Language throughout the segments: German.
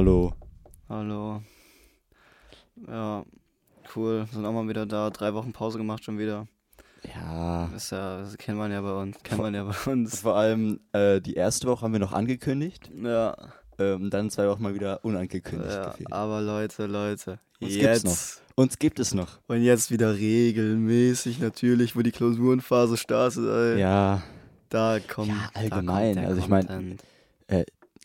Hallo. Hallo. Ja, cool. Sind auch mal wieder da. Drei Wochen Pause gemacht schon wieder. Ja. Das, ja, das kennt man ja bei uns. Kennt man ja bei uns. Vor allem äh, die erste Woche haben wir noch angekündigt. Ja, Ähm, dann zwei Wochen mal wieder unangekündigt. ja gefehlt. aber Leute, Leute. Uns gibt's jetzt. Uns gibt es noch. Und jetzt wieder regelmäßig natürlich, wo die Klausurenphase startet. Ey. Ja. Da kommt. Ja, da allgemein. kommt der Also ich mein, Content.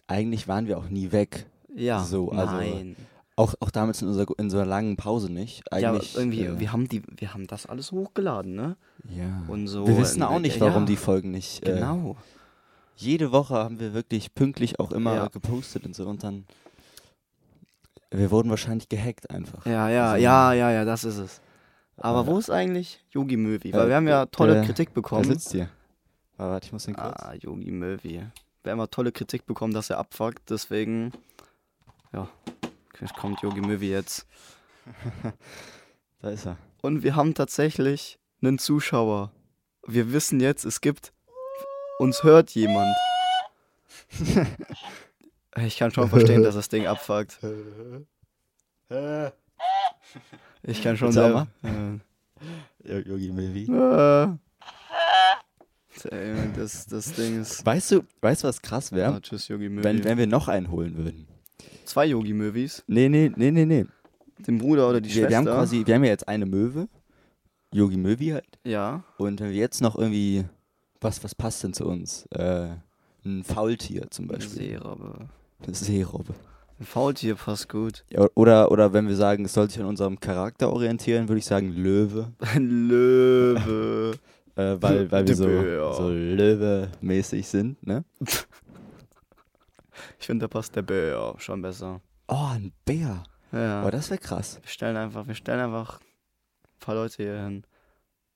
Eigentlich waren wir auch nie weg. Ja, so, also nein. Auch, auch damals in unserer, in so einer langen Pause nicht. Ja, Eigentlich, irgendwie, äh, wir haben die, wir haben das alles hochgeladen, ne? ja. Und so. wir wissen auch äh, nicht, warum ja, die Folgen nicht. Äh, Genau. jede Woche haben wir wirklich pünktlich auch immer Ja. gepostet und so und dann. Wir wurden wahrscheinlich gehackt einfach. Ja, ja, Also- ja, ja, ja, das ist es. Aber Äh, wo ist eigentlich Yogi Möwi? Weil äh, wir haben ja tolle äh, Kritik bekommen. sitzt hier? Ah, warte, ich muss den kurz. Ah, Yogi Möwi. Wir haben ja tolle Kritik bekommen, dass er abfuckt, deswegen. Ja, kommt Yogi Möwi jetzt. Da ist er. Und wir haben tatsächlich einen Zuschauer. Wir wissen jetzt, es gibt. Uns hört jemand. Ich kann schon verstehen, dass das Ding abfuckt. Ich kann schon selber. Jo- Yogi. Ja. Ey, Das, das Ding ist. Weißt du, weißt du, was krass wäre? Ah, tschüss, Yogi Möwi. Wenn, wenn wir noch einen holen würden. Zwei Yogi Möwis. Nee, nee, nee, nee, nee. Den Bruder oder die Wir, Schwester. wir haben quasi, wir haben ja jetzt eine Möwe. Yogi Möwi halt. Ja. Und wenn wir jetzt noch irgendwie, was, was passt denn zu uns? Äh, ein Faultier zum Eine Beispiel. Seerobbe. Eine Seerobbe. Ein Faultier passt gut. Ja, oder, oder wenn wir sagen, es soll sich an unserem Charakter orientieren, würde ich sagen Löwe. Ein Löwe. Äh, weil, weil wir so, so Löwe-mäßig sind, ne? Ich finde, da passt der Bär schon besser. Oh, ein Bär. Ja. Oh, das wäre krass. Wir stellen einfach, wir stellen einfach ein paar Leute hier hin.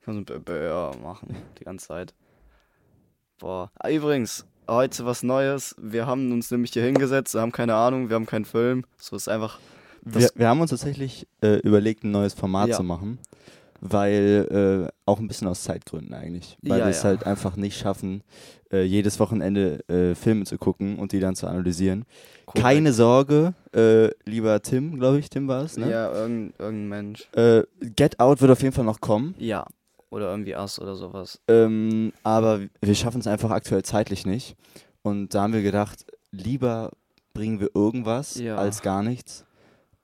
Können so ein Bär machen, die ganze Zeit. Boah. Ah, übrigens, heute was Neues. Wir haben uns nämlich hier hingesetzt, wir haben keine Ahnung, wir haben keinen Film. So ist einfach. Wir, wir haben uns tatsächlich äh, überlegt, ein neues Format Ja. zu machen, weil äh, auch ein bisschen aus Zeitgründen eigentlich, weil Ja, wir es ja. halt einfach nicht schaffen, äh, jedes Wochenende äh, Filme zu gucken und die dann zu analysieren. korrekt. Keine Sorge, äh, lieber Tim, glaube ich, Tim war es, ne? Ja, irgendein, irgendein Mensch. Äh, Get Out wird auf jeden Fall noch kommen, Ja. Oder irgendwie Ass oder sowas. ähm, aber wir schaffen es einfach aktuell zeitlich nicht. Und da haben wir gedacht, lieber bringen wir irgendwas Ja. als gar nichts.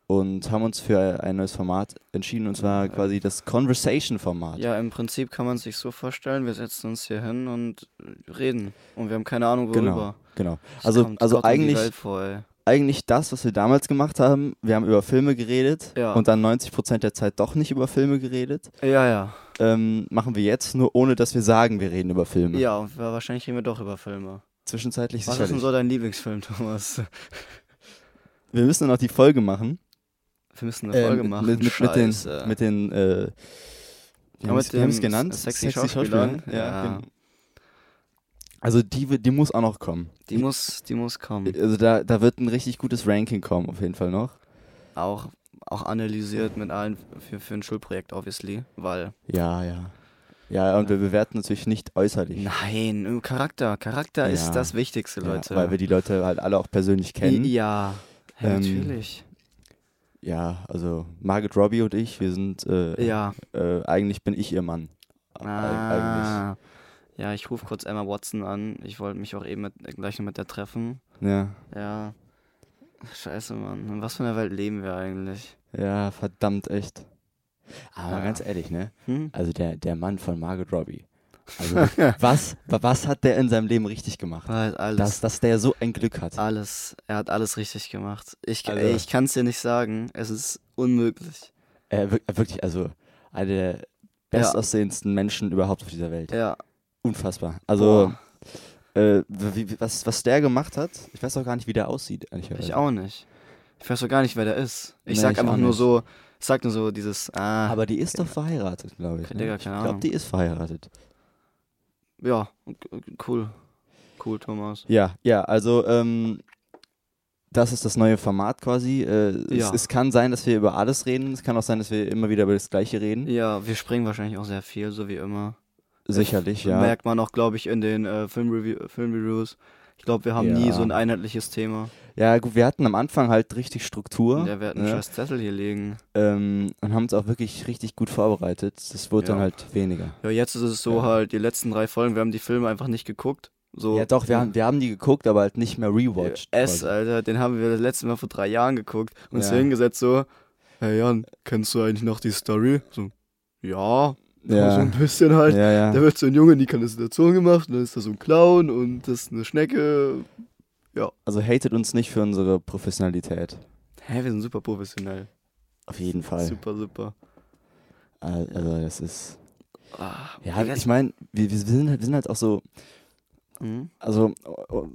Und haben uns für ein neues Format entschieden, und zwar quasi das Conversation-Format. Ja, im Prinzip kann man sich so vorstellen, wir setzen uns hier hin und reden. Und wir haben keine Ahnung worüber. Genau, genau. Das Also- kommt also eigentlich- vor. Eigentlich das, was wir damals gemacht haben. Wir haben über Filme geredet Ja. und dann 90% der Zeit doch nicht über Filme geredet. Ja, ja. Ähm, machen wir jetzt, nur ohne dass wir sagen, wir reden über Filme. Ja, und wahrscheinlich reden wir doch über Filme. Zwischenzeitlich Was ist denn sicherlich. so dein Lieblingsfilm, Thomas? Wir müssen noch die Folge machen. Wir müssen eine Ähm, Folge machen. Mit, mit, mit den, mit den äh, wie Ja, haben dem genannt? sexy Schauspielern. Ja, Ja. genau. Also die, die muss auch noch kommen. die muss, die muss kommen. Also da, da wird ein richtig gutes Ranking kommen, auf jeden Fall noch. Auch, auch analysiert mit allen für, für ein Schulprojekt, obviously. Weil. Ja, ja. Ja, und wir bewerten natürlich nicht äußerlich. Nein, im Charakter. Charakter ist Ja. das Wichtigste, Ja, Leute. weil wir die Leute halt alle auch persönlich kennen. Ja, ja Ähm, natürlich. Ja, also Margaret Robbie und ich, wir sind, äh, Ja. äh, eigentlich bin ich ihr Mann. Eig- Eigentlich. Ah. Ja, ich rufe kurz Emma Watson an. Ich wollte mich auch eben mit, gleich noch mit der treffen. Ja, Ja. Scheiße, Mann. In was für einer Welt leben wir eigentlich? ja, verdammt echt. Aber Ja. ganz ehrlich, ne? Hm? Also der, der Mann von Margaret Robbie. Also was, wa- was hat der in seinem Leben richtig gemacht? Alles. Dass, dass der so ein Glück hat. Alles. Er hat alles richtig gemacht. Ich, Also- ich kann es dir nicht sagen. Es ist unmöglich. Äh, wir- wirklich, also einer der bestaussehendsten Menschen überhaupt auf dieser Welt. Ja. Unfassbar. Also, äh, wie, was, was der gemacht hat, ich weiß auch gar nicht, wie der aussieht, ich auch nicht. Ich weiß doch gar nicht, wer der ist. Ich Nee, sag ich einfach auch nur nicht. so, ich sag nur so dieses, ah, Aber die ist doch verheiratet, glaube ich. Digga, Ne? Ich glaube, die ist verheiratet. Ja, cool. Cool, Thomas. Ja, ja, also, ähm, das ist das neue Format quasi. Äh, Ja. es, es kann sein, dass wir über alles reden. Es kann auch sein, dass wir immer wieder über das Gleiche reden. Ja, wir springen wahrscheinlich auch sehr viel, so wie immer. Sicherlich, ja. Merkt man auch, glaube ich, in den äh, Filmreview Filmreviews. Ich glaube, wir haben nie Ja. so ein einheitliches Thema. Ja, gut, wir hatten am Anfang halt richtig Struktur Ja, wir hatten einen ne? scheiß Zettel hier liegen. ähm, und haben uns auch wirklich richtig gut vorbereitet. Das wurde dann Ja. halt weniger. Ja, jetzt ist es so Ja. halt, die letzten drei Folgen, wir haben die Filme einfach nicht geguckt. So, Ja, doch, wir haben, wir haben die geguckt, aber halt nicht mehr rewatched. S, quasi. Alter, den haben wir das letzte Mal vor drei Jahren geguckt und uns hingesetzt so, hey Jan, kennst du eigentlich noch die Story? So, ja, so ja. ein bisschen halt. ja, ja. Da wird so ein Junge in die Kanalisation gemacht, und dann ist da so ein Clown und das ist eine Schnecke. Also hatet uns nicht für unsere Professionalität. Hä, wir sind super professionell. Auf jeden Fall. Super, super. Al- Also das ist. Ah, Ja, ich meine, wir, wir, sind halt, wir sind halt auch so. mhm. Also oh, oh,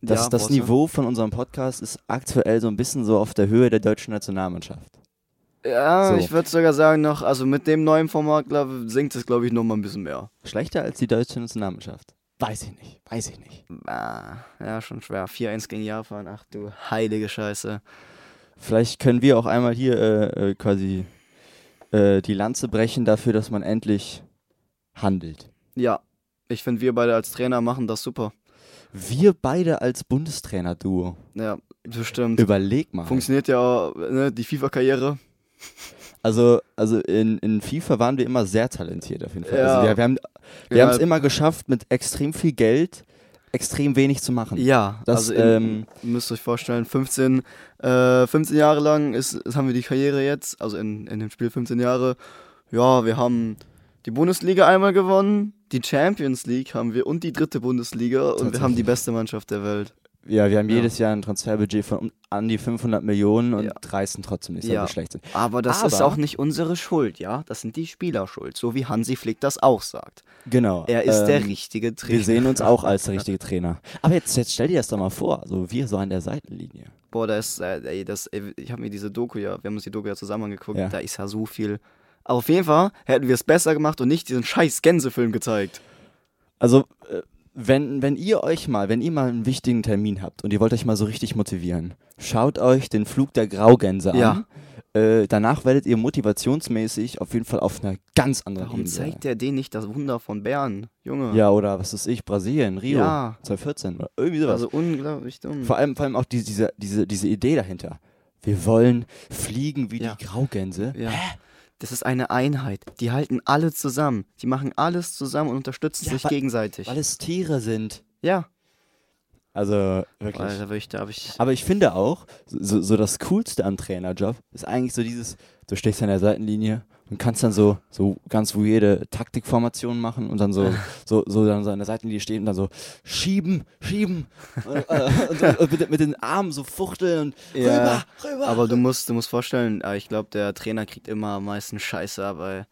das, Ja, das. Niveau von unserem Podcast ist aktuell so ein bisschen so auf der Höhe der deutschen Nationalmannschaft. Ja, So. ich würde sogar sagen noch, also mit dem neuen Format glaub, sinkt es, glaube ich, noch mal ein bisschen mehr. Schlechter als die deutsche Nationalmannschaft. Weiß ich nicht, weiß ich nicht. Ah, ja, schon schwer. 4-1 gegen Japan, ach du heilige Scheiße. Vielleicht können wir auch einmal hier äh, äh, quasi äh, die Lanze brechen dafür, dass man endlich handelt. Ja, ich finde, wir beide als Trainer machen das super. Wir beide als Bundestrainer-Duo. Ja, bestimmt. Überleg mal. Funktioniert ja ne, die FIFA-Karriere. Also, also in, in FIFA waren wir immer sehr talentiert auf jeden Fall. Ja. Also wir wir haben wir Ja. es immer geschafft, mit extrem viel Geld extrem wenig zu machen. Ja, Das, also in, ähm, ihr müsst euch vorstellen, 15, äh, 15 Jahre lang ist, ist, haben wir die Karriere jetzt, also in, in dem Spiel 15 Jahre. Ja, wir haben die Bundesliga einmal gewonnen, die Champions League haben wir und die dritte Bundesliga und wir haben die beste Mannschaft der Welt. Ja, wir haben Ja. jedes Jahr ein Transferbudget von um, an die 500 Millionen und Ja. reißen trotzdem nicht, weil Ja. wir schlecht sind. Aber das ist Aber- auch nicht unsere Schuld, ja? Das sind die Spieler schuld, so wie Hansi Flick das auch sagt. Genau. Er ist der ähm, richtige Trainer. Wir sehen uns auch als der richtige Trainer. Aber jetzt, jetzt stell dir das doch mal vor, so wir so an der Seitenlinie. Boah, da ist, äh, ey, das, ey, ich habe mir diese Doku ja, wir haben uns die Doku ja zusammen angeguckt, da ist ja so viel. Aber auf jeden Fall hätten wir es besser gemacht und nicht diesen scheiß Gänsefilm gezeigt. Also, äh, wenn, wenn ihr euch mal, wenn ihr mal einen wichtigen Termin habt und ihr wollt euch mal so richtig motivieren, schaut euch den Flug der Graugänse Ja. an. Äh, danach werdet ihr motivationsmäßig auf jeden Fall auf einer ganz anderen Warum Ebene zeigt der denen nicht das Wunder von Bern, Junge? Ja, oder was ist ich, Brasilien, Rio, Ja. 2014 oder irgendwie sowas. Also unglaublich dumm. vor, allem, vor allem auch die, diese, diese, diese Idee dahinter. Wir wollen fliegen wie Ja. die Graugänse. ja. Das ist eine Einheit. Die halten alle zusammen. Die machen alles zusammen und unterstützen Ja, sich wa- gegenseitig. Weil es Tiere sind. Ja. Also wirklich. Da ich, ich. Aber ich finde auch, so, so das Coolste am Trainerjob ist eigentlich so dieses, du stehst an der Seitenlinie und kannst dann so, so ganz weirde Taktikformationen machen und dann so, so, so dann so an der Seitenlinie stehen und dann so schieben, schieben und, äh, und, und mit, mit den Armen so fuchteln und Ja, rüber, rüber. Aber du musst, du musst vorstellen, äh, ich glaube, der Trainer kriegt immer am meisten Scheiße weil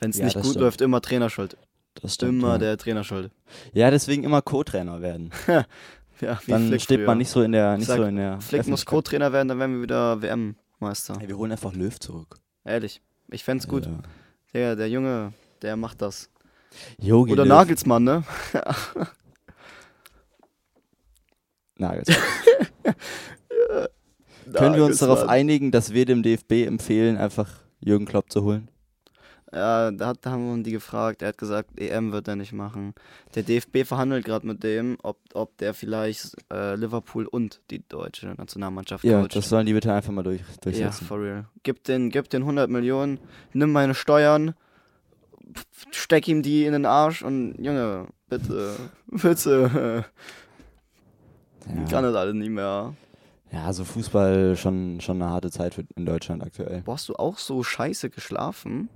wenn es Ja, nicht gut stimmt. läuft, immer Trainer schuld. das stimmt, Immer ja. der Trainer schuld. ja, deswegen immer Co-Trainer werden. Ja, wie Dann Flick steht früher. man nicht so in der, nicht Sag, so in der. Flick muss. Co-Trainer werden, dann werden wir wieder WM-Meister. Hey, wir holen einfach Löw zurück. Ehrlich. Ich fänd's gut. Ja. Der, der Junge, der macht das. Jogi Oder Löw. Nagelsmann, ne? Nagelsmann. Können wir uns darauf Nagelsmann. einigen, dass wir dem DFB empfehlen, einfach Jürgen Klopp zu holen? Ja, da, hat, da haben wir die gefragt. Er hat gesagt, EM wird er nicht machen. Der DFB verhandelt gerade mit dem, ob, ob der vielleicht äh, Liverpool und die deutsche Nationalmannschaft Ja, coacht. das sollen die bitte einfach mal durch, Ja, durchsetzen. for real. Gib den, gib den 100 Millionen, nimm meine Steuern, steck ihm die in den Arsch und Junge, bitte, bitte. Ich kann Ja. das alles nicht mehr. ja, also Fußball schon, schon eine harte Zeit in Deutschland aktuell. Boah, hast du auch so scheiße geschlafen?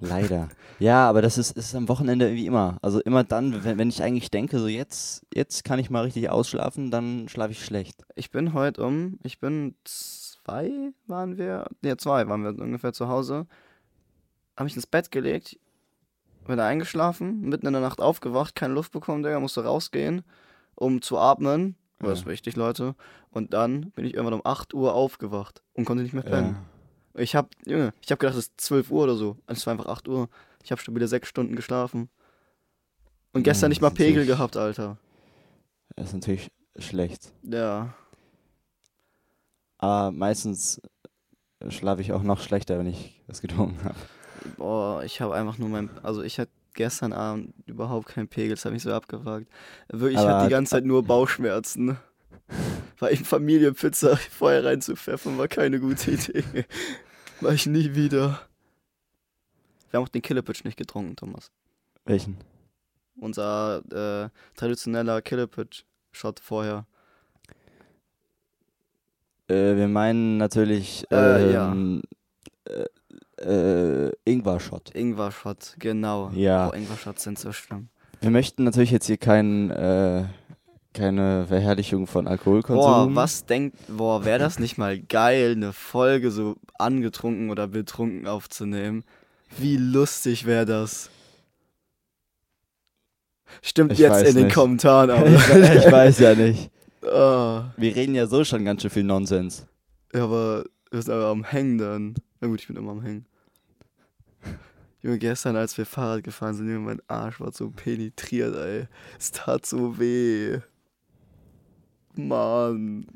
Leider. ja, aber das ist, ist am Wochenende wie immer. Also immer dann, wenn, wenn ich eigentlich denke, so jetzt, jetzt kann ich mal richtig ausschlafen, dann schlafe ich schlecht. Ich bin heute um, ich bin zwei, waren wir, ne, zwei waren wir ungefähr zu Hause. Hab mich ins Bett gelegt, wieder eingeschlafen, mitten in der Nacht aufgewacht, keine Luft bekommen, Digga, musste rausgehen, um zu atmen. Das ist wichtig, Leute. Und dann bin ich irgendwann um 8 Uhr aufgewacht und konnte nicht mehr pennen. Ja. Ich hab, Junge, ich hab gedacht, es ist 12 Uhr oder so. Es war einfach 8 Uhr. Ich hab stabile 6 Stunden geschlafen. Und Ja, gestern nicht das mal Pegel gehabt, Alter. Das ist natürlich schlecht. Ja. Aber meistens schlafe ich auch noch schlechter, wenn ich was getrunken habe. Boah, ich habe einfach nur mein. Also, ich hatte gestern Abend überhaupt keinen Pegel, das hat mich so abgewagt. Wirklich, ich hatte die ganze Zeit nur Bauchschmerzen. Weil in Familienpizza vorher reinzupfeffern war keine gute Idee. Mach ich nie wieder. Wir haben auch den Killepitch nicht getrunken, Thomas. Welchen? Unser äh, traditioneller Killepitch-Shot vorher. Äh, wir meinen natürlich Äh, ja. ähm, äh, äh, Ingwer-Shot. Ingwer-Shot, genau. Ja. Ingwer-Shots sind so schlimm. Wir möchten natürlich jetzt hier kein, äh, keine Verherrlichung von Alkoholkonsum. Boah, was denkt, boah, wäre das nicht mal geil, eine Folge so angetrunken oder betrunken aufzunehmen? Wie lustig wäre das? Stimmt Ich jetzt in den nicht. Kommentaren, aber. ich, we- ich weiß ja nicht. Ah, Wir reden ja so schon ganz schön viel Nonsens. ja, aber wir sind aber am Hängen dann. Na gut, ich bin immer am Hängen. Junge, gestern, als wir Fahrrad gefahren sind, Junge, mein Arsch war so penetriert, ey. Es tat so weh. Mann,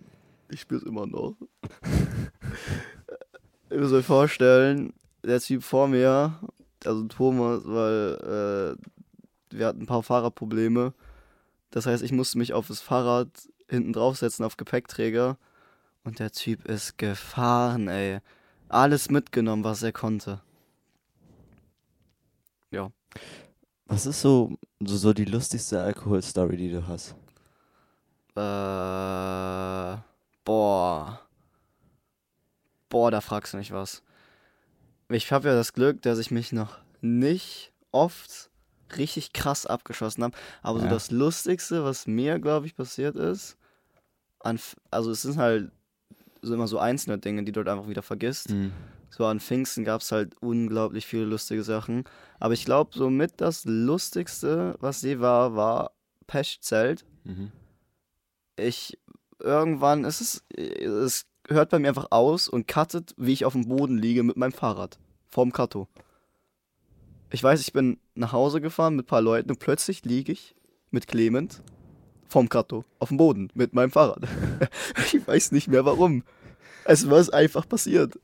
ich spür's immer noch. Ihr müsst euch vorstellen, der Typ vor mir, also Thomas, weil äh, wir hatten ein paar Fahrradprobleme. Das heißt, ich musste mich auf das Fahrrad hinten draufsetzen, auf Gepäckträger. Und der Typ ist gefahren, ey. Alles mitgenommen, was er konnte. Was ist so, so, so die lustigste Alkoholstory, die du hast? Äh, boah. Boah, da fragst du mich was. Ich habe ja das Glück, dass ich mich noch nicht oft richtig krass abgeschossen habe. Aber so Ja. das Lustigste, was mir, glaube ich, passiert ist, an, also es sind halt so immer so einzelne Dinge, die du halt einfach wieder vergisst. Mhm. So an Pfingsten gab es halt unglaublich viele lustige Sachen. Aber ich glaube, somit das Lustigste, was je war, war Pechzelt Mhm. Ich irgendwann ist es es hört bei mir einfach aus und cuttet, wie ich auf dem Boden liege mit meinem Fahrrad vorm Kato. Ich weiß, ich bin nach Hause gefahren mit ein paar Leuten und plötzlich liege ich mit Clement vorm Kato auf dem Boden mit meinem Fahrrad. ich weiß nicht mehr warum. Es war einfach passiert.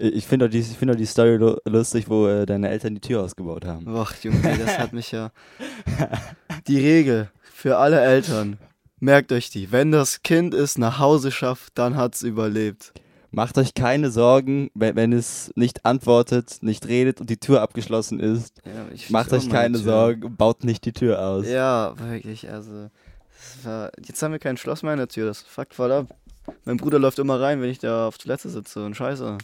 Ich finde auch, die- ich find auch die Story lu- lustig, wo äh, deine Eltern die Tür ausgebaut haben. Ach, Junge, das hat mich ja. Die Regel für alle Eltern. Merkt euch die. Wenn das Kind es nach Hause schafft, dann hat es überlebt. Macht euch keine Sorgen, wenn, wenn es nicht antwortet, nicht redet und die Tür abgeschlossen ist. Ja, ich Macht euch keine. Sorgen, baut nicht die Tür aus. Ja, wirklich, also. War, jetzt haben wir kein Schloss mehr an der Tür, das fuckt voll ab. Mein Bruder läuft immer rein, wenn ich da auf Toilette sitze und scheiße.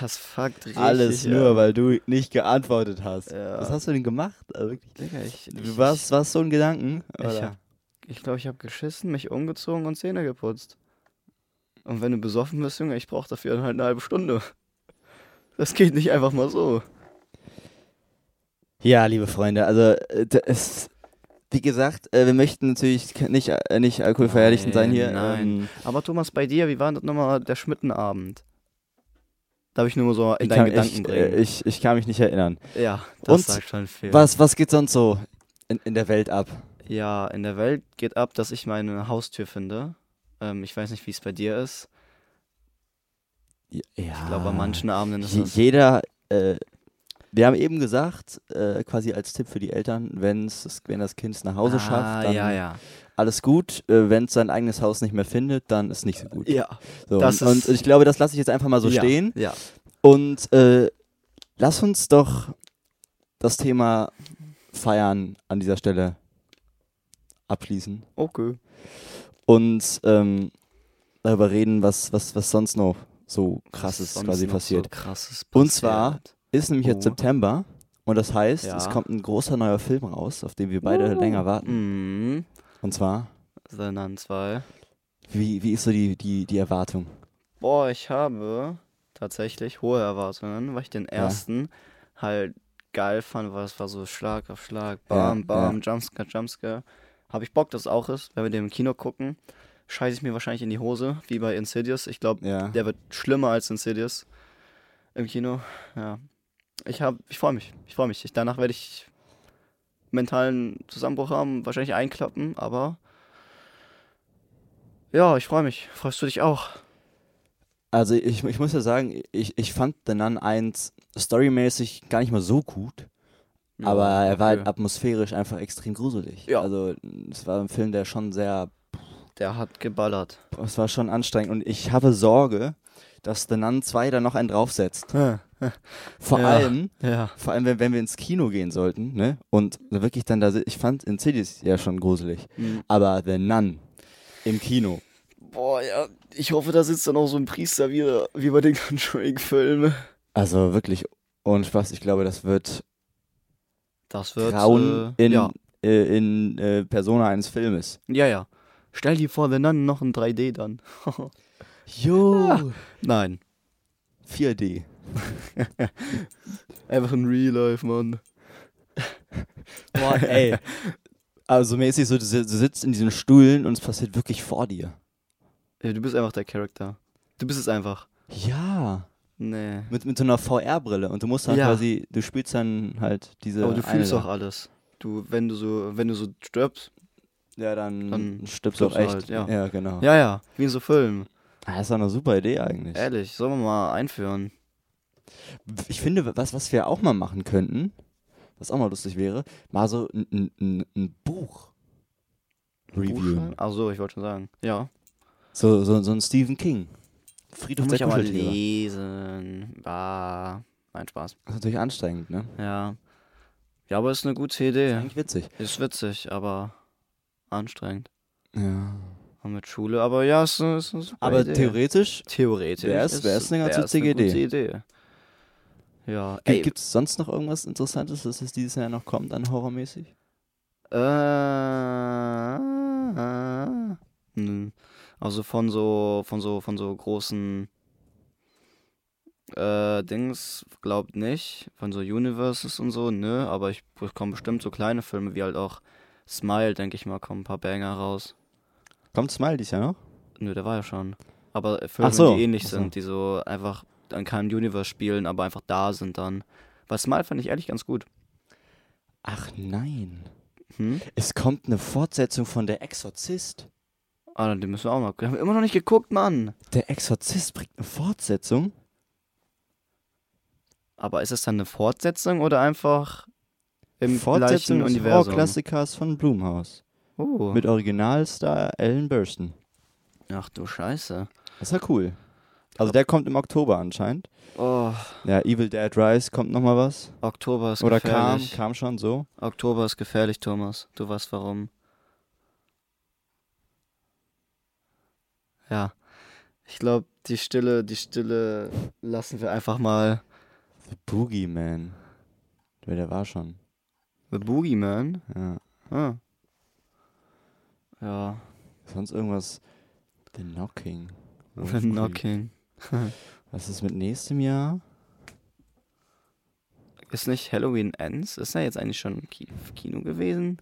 Das fuckt richtig. Alles nur, weil du nicht geantwortet hast. Ja. Was hast du denn gemacht? Also wirklich, Digga, ich. du ich, warst, warst so ein Gedanken? Ich, oder? hab- ich glaube, ich habe geschissen, mich umgezogen und Zähne geputzt. Und wenn du besoffen bist, Junge, ich brauche dafür halt eine halbe Stunde. Das geht nicht einfach mal so. Ja, liebe Freunde, also äh, es, wie gesagt, äh, wir möchten natürlich nicht, äh, nicht alkoholverherrlichend sein hier. Nein, Ähm, Aber Thomas, bei dir, wie war das nochmal der Schmittenabend? Darf ich nur so in ich, deinen kann, Gedanken ich, bringen? ich, ich kann mich nicht erinnern. ja, das Und sagt schon viel. Was, was geht sonst so in, in der Welt ab? Ja, in der Welt geht ab, dass ich meine Haustür finde. Ähm, ich weiß nicht, wie es bei dir ist. Ja, Ich glaube, an manchen Abenden ist es. jeder, äh, wir haben eben gesagt, äh, quasi als Tipp für die Eltern, wenn's, wenn das Kind es nach Hause ah, schafft, dann ja, ja. alles gut. Äh, wenn es sein eigenes Haus nicht mehr findet, dann ist nicht so gut. Ja, So, und, und ich glaube, das lasse ich jetzt einfach mal so ja, stehen. Ja. Und äh, lass uns doch das Thema Feiern an dieser Stelle abschließen Okay. und ähm, darüber reden, was, was, was sonst noch so krasses quasi passiert. So krasses Und zwar passiert. Ist nämlich jetzt Oh. September und das heißt, Ja. es kommt ein großer neuer Film raus, auf den wir beide länger warten. Mhm. Und zwar, Sondern zwei. wie, wie ist so die, die, die Erwartung? Boah, ich habe tatsächlich hohe Erwartungen, weil ich den ersten halt geil fand, weil es war so Schlag auf Schlag, bam, Ja, bam, Jumpscare, Jumpscare. Habe ich Bock, dass es auch ist, wenn wir den im Kino gucken. Scheiße ich mir wahrscheinlich in die Hose, wie bei Insidious. Ich glaube, Ja. der wird schlimmer als Insidious im Kino. Ja. Ich habe, ich freue mich. Ich freue mich. Ich, danach werde ich mentalen Zusammenbruch haben, wahrscheinlich einklappen, aber ja, ich freue mich. Freust du dich auch? Also ich, ich muss ja sagen, ich, ich fand The Nun 1 storymäßig gar nicht mal so gut. Ja, Aber er war halt atmosphärisch einfach extrem gruselig. Ja. Also es war ein Film, der schon sehr, Der hat geballert. es war schon anstrengend und ich habe Sorge, dass The Nun 2 da noch einen draufsetzt. Vor Ja. allem, vor allem, wenn, wenn wir ins Kino gehen sollten, ne? Und wirklich dann da, ich fand Insidious ja schon gruselig, Mhm. aber The Nun im Kino. Boah, ja. Ich hoffe, da sitzt dann auch so ein Priester wie, wie bei den Conjuring-Filmen. Also wirklich ohne Spaß, ich glaube, das wird Das wird. Grauen äh, in, ja. äh, in äh, Persona eines Filmes. ja, ja. Stell dir vor, wenn dann noch ein 3D dann. Jo! Nein. 4D. Einfach ein Real Life, Mann. Boah, ey. Also mäßig so, du, si- du sitzt in diesen Stühlen und es passiert wirklich vor dir. Ja, du bist einfach der Charakter. Du bist es einfach. Ja. Nee. Mit, mit so einer VR-Brille und du musst dann Ja. quasi, du spielst dann halt diese. Aber du eine fühlst auch alles. Du, wenn du so, wenn du so stirbst. Ja, dann, Dann stirbst du auch echt. halt, ja. genau. Ja, ja. Wie in so Filmen. Ah, Das ist doch eine super Idee eigentlich. Ehrlich, sollen wir mal einführen. Ich finde, was, was wir auch mal machen könnten, was auch mal lustig wäre, mal so ein, ein, ein, ein Buch reviewen. Achso, ich wollte schon sagen. Ja. So, so, so ein Stephen King. Friedhof Muss der ich aber lesen. Bah. Nein, Spaß. Das ist natürlich anstrengend, ne? Ja. Ja, aber ist eine gute Idee. Eigentlich witzig. Ist witzig, aber anstrengend. Ja. Und mit Schule, aber ja, ist, eine- ist eine super Aber Idee. theoretisch, Theoretisch. wär's- ist- wär's eine ganz wär's witzige gute Idee. Idee. Ja, ey, gibt es sonst noch irgendwas Interessantes, das es dieses Jahr noch kommt, an horrormäßig? Äh, nö. Also von so, von so, von so großen äh, Dings, glaubt nicht. Von so Universes und so, nö. Aber ich bekomme bestimmt so kleine Filme wie halt auch Smile, denke ich mal, kommen ein paar Banger raus. Kommt Smile dieses Jahr noch? Nö, der war ja schon. Aber Filme, so, die ähnlich so. sind, die so einfach an keinem Universe spielen, aber einfach da sind dann. Weil Smile fand ich ehrlich ganz gut. Ach nein. Hm? Es kommt eine Fortsetzung von Der Exorzist. Ah, den müssen wir auch mal. Haben wir immer noch nicht geguckt, Mann. Der Exorzist bringt eine Fortsetzung? Aber ist es dann eine Fortsetzung oder einfach im Fortsetzung gleichen des Universum? Horrorklassikers von Blumhaus. Oh. Mit Originalstar Ellen Burstyn. Ach du Scheiße. Das ist ja cool. Also der kommt im Oktober anscheinend. Oh, Ja, Evil Dead Rise kommt nochmal was. Oktober ist Oder kam, gefährlich. kam schon so. Oktober ist gefährlich, Thomas. Du weißt warum. Ja. Ich glaube, die Stille, die Stille lassen wir einfach mal. The Boogeyman. Ja, der war schon. The Boogeyman? Ja. Ah. Ja. Sonst irgendwas. The Knocking. The Knocking. Was ist mit nächstem Jahr? Ist nicht Halloween Ends? Ist er jetzt eigentlich schon im Ki- Kino gewesen?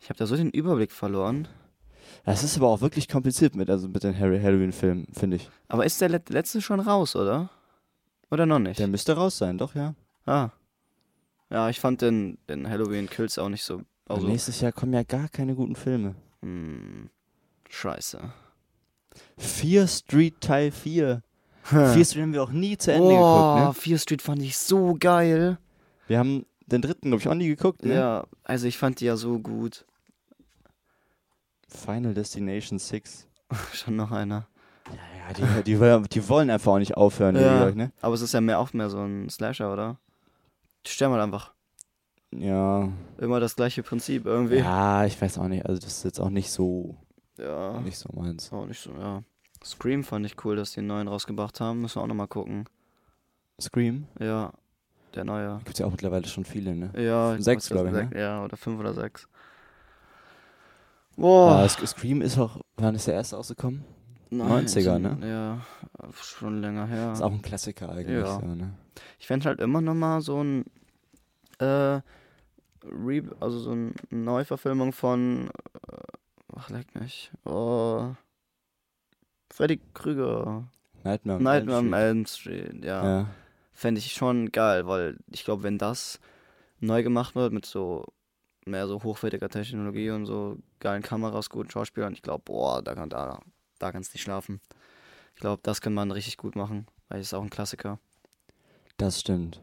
Ich habe da so den Überblick verloren. Das ist aber auch wirklich kompliziert mit, also mit den Harry Halloween-Filmen, finde ich. Aber ist der let- letzte schon raus, oder? Oder noch nicht? Der müsste raus sein, doch, ja. ah. Ja, ich fand den, den Halloween Kills auch nicht so. Also, nächstes Jahr kommen ja gar keine guten Filme. hm, scheiße. Fear Street Teil 4. Fear Street haben wir auch nie zu Ende Boah, geguckt, ne? Fear Street fand ich so geil. Wir haben den dritten, glaube ich, auch nie geguckt, ne? Ja, also ich fand die ja so gut. Final Destination 6. Schon noch einer. Ja, ja, die, die, die wollen einfach auch nicht aufhören, die, Ja. ich, ne? Aber es ist ja mehr auch mehr so ein Slasher, oder? Sterben halt einfach. Ja. Immer das gleiche Prinzip irgendwie. Ja, ich weiß auch nicht. Also, das ist jetzt auch nicht so, Ja. nicht so meins. Auch nicht so, ja. Scream fand ich cool, dass die einen neuen rausgebracht haben. Müssen wir auch nochmal gucken. Scream? Ja, der neue. Gibt's ja auch mittlerweile schon viele, ne? Ja, Sechs, weiß, glaub ich, ne? Ja, oder fünf oder sechs. Ah, Boah. Sc- Scream ist auch, wann ist der erste rausgekommen? Nein, 90er, so- ne? Ja, schon länger her. Ist auch ein Klassiker eigentlich, Ja. so, ne? Ich fände halt immer noch mal so ein äh, Re also so eine Neuverfilmung von äh, ach leck mich. Oh, Freddy Krüger. Nightmare on Nightmare on Elm Elm Street, ja. Ja. Fände ich schon geil, weil ich glaube, wenn das neu gemacht wird mit so mehr so hochwertiger Technologie und so geilen Kameras, guten Schauspielern, ich glaube, boah, da kann da, da kannst du nicht schlafen. Ich glaube, das kann man richtig gut machen, weil es ist auch ein Klassiker. Das stimmt.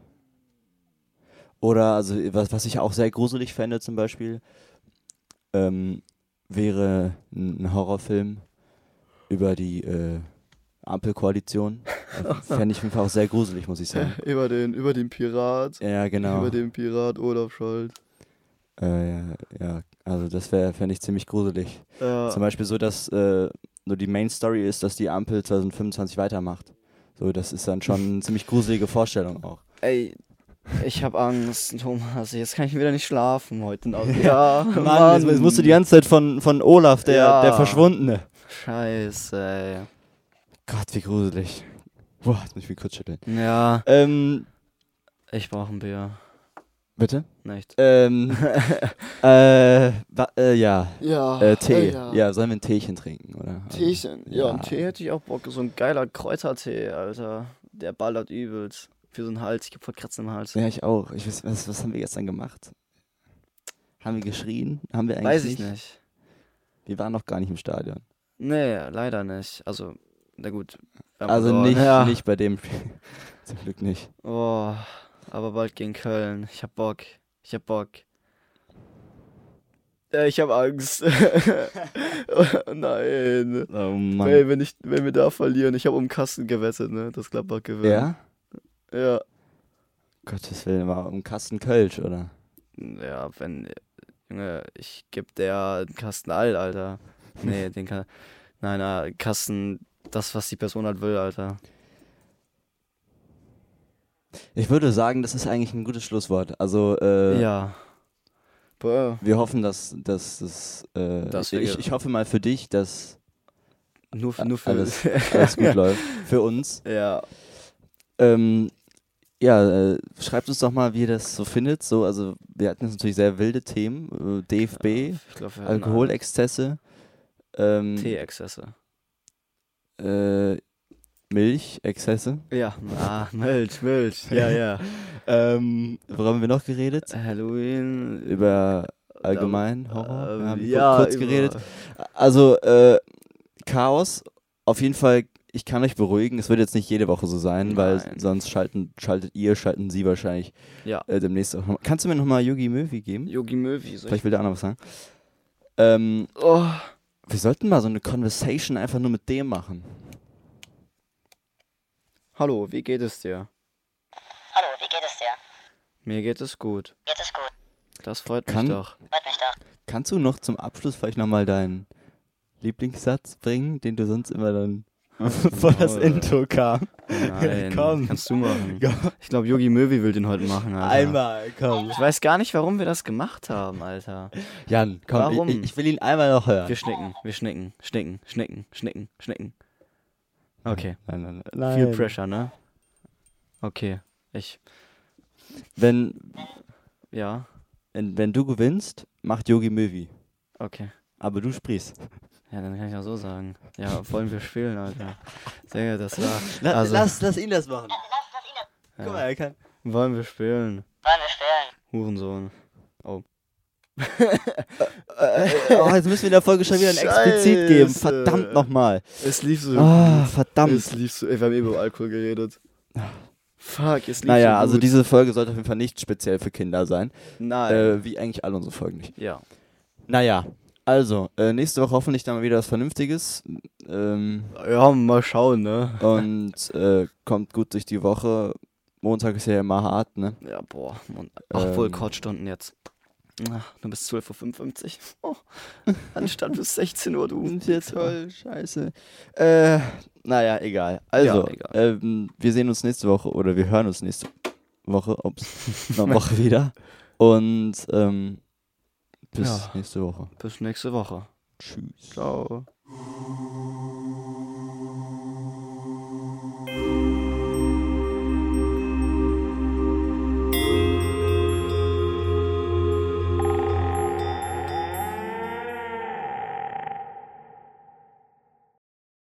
Oder, also, was, was ich auch sehr gruselig fände zum Beispiel, ähm, wäre ein Horrorfilm über die äh, Ampelkoalition. Fände ich auf jeden Fall auch sehr gruselig, muss ich sagen. über, den, über den Pirat. Ja, genau. Über den Pirat Olaf Scholz. Äh, ja, ja, also das wäre, fände ich ziemlich gruselig. Ja. Zum Beispiel so, dass äh, nur die Main Story ist, dass die Ampel 2025 weitermacht. So, das ist dann schon eine ziemlich gruselige Vorstellung auch. Ey, ich hab Angst, Thomas. Jetzt kann ich wieder nicht schlafen heute Nacht. Ja, Mann, jetzt, jetzt musst du die ganze Zeit von, von Olaf, der, Ja. der Verschwundene. Scheiße, ey. Gott, wie gruselig. Boah, jetzt muss ich mich kurz schütteln. Ja, Ähm, ich brauch ein Bier. bitte? Nicht. Ähm, äh, äh, ja, Ja. äh, Tee. ja. sollen wir ein Teechen trinken, oder? Teechen. Ja, Ja. einen Tee hätte ich auch Bock. So ein geiler Kräutertee, Alter. Der ballert übelst. Für so einen Hals. Ich hab voll Kratzen im Hals. Ja, ich auch. Ich weiß, was, was haben wir gestern gemacht? Haben wir geschrien? Haben wir eigentlich Weiß ich nicht? nicht. Wir waren noch gar nicht im Stadion. Nee, leider nicht. Also, na gut. Also nicht, Ja. nicht bei dem Spiel. Zum Glück nicht. Oh, aber bald gegen Köln. Ich hab Bock. Ich hab Bock. Äh, ich hab Angst. oh, nein. Oh Mann. Ey, wenn, ich, wenn wir da verlieren, ich habe um Kasten gewettet, ne? Das Gladbach gewinnt. Ja? Ja. Gottes Willen, war um Kasten Kölsch, oder? Ja, wenn. Junge, ich geb der einen Kasten alt, Alter. Nee, den kann. Nein, na, Kasten, das, was die Person halt will, Alter. Ich würde sagen, das ist eigentlich ein gutes Schlusswort. Also, äh, Ja. Boah. wir hoffen, dass, dass das. Äh, Dass wir ich, ge- ich hoffe mal für dich, dass Nur, für- nur für. alles, alles gut läuft. Für uns. ja. Ähm, ja, äh, schreibt uns doch mal, wie ihr das so findet. So, also wir hatten jetzt natürlich sehr wilde Themen. Äh, DFB, Ich glaub, Alkoholexzesse, ähm, Tee-Exzesse. äh, Milchexzesse. Ja, ah, Milch, Milch. Ja, ja. Ähm, worüber haben wir noch geredet? Halloween. Über allgemein Horror. Ähm, wir haben ja, kurz über- geredet. Also äh, Chaos. Auf jeden Fall. Ich kann euch beruhigen. Es wird jetzt nicht jede Woche so sein, weil Nein. sonst schalten, schaltet ihr, schalten sie wahrscheinlich Ja. äh, demnächst auch. noch- Kannst du mir nochmal Yugi Möwi geben? Yogi Möwi. Vielleicht will der auch noch was sagen. Ähm, Oh. wir sollten mal so eine Conversation einfach nur mit dem machen. Hallo, wie geht es dir? Hallo, wie geht es dir? Mir geht es gut. Geht es gut? Das freut Kann- mich doch. Freut mich doch. Kannst du noch zum Abschluss vielleicht nochmal deinen Lieblingssatz bringen, den du sonst immer dann vor das Maul. Intro kam? Nein, Komm. kannst du machen. Ich glaube, Yogi Möwi will den heute machen, Alter. Einmal, komm. Ich weiß gar nicht, warum wir das gemacht haben, Alter. Jan, komm, Warum? Ich, ich will ihn einmal noch hören. Wir schnicken, wir schnicken, schnicken, schnicken, schnicken, schnicken. Okay. Nein, nein, nein. Viel. Pressure, ne? Okay. Ich. Wenn, Ja. wenn, wenn du gewinnst, macht Yogi Möwi. Okay. Aber du sprichst. Ja, dann kann ich auch so sagen. Ja, wollen wir spielen, Alter. Sehr gut, das war. La, Also- lass, lass ihn das machen. Lass, lass ihn das. Guck mal, er kann. Wollen wir spielen? Wollen wir spielen? Hurensohn. Oh, jetzt müssen wir in der Folge schon wieder ein Explizit geben. Scheiße. Verdammt nochmal. Es lief so. Ah, verdammt. Es lief so. Wir haben eben über Alkohol geredet. Fuck, es lief Naja, so also diese Folge sollte auf jeden Fall nicht speziell für Kinder sein. Nein. Äh, wie eigentlich alle unsere Folgen nicht. ja. Naja, also, äh, nächste Woche hoffentlich dann mal wieder was Vernünftiges. Ähm, Ja, mal schauen, ne? und äh, kommt gut durch die Woche. Montag ist ja immer hart, ne? Ja, boah. Und, ach, wohl Ähm. Couchstunden jetzt. Ach, nur bis 12.55 Uhr. Oh, anstatt bis 16 Uhr, du. Sind jetzt toll, scheiße. Äh, naja, egal. Also, Ja, egal. Ähm, wir sehen uns nächste Woche oder wir hören uns nächste Woche, ups, noch eine Woche wieder. Und ähm, bis Ja. nächste Woche. Bis nächste Woche. Tschüss. Ciao.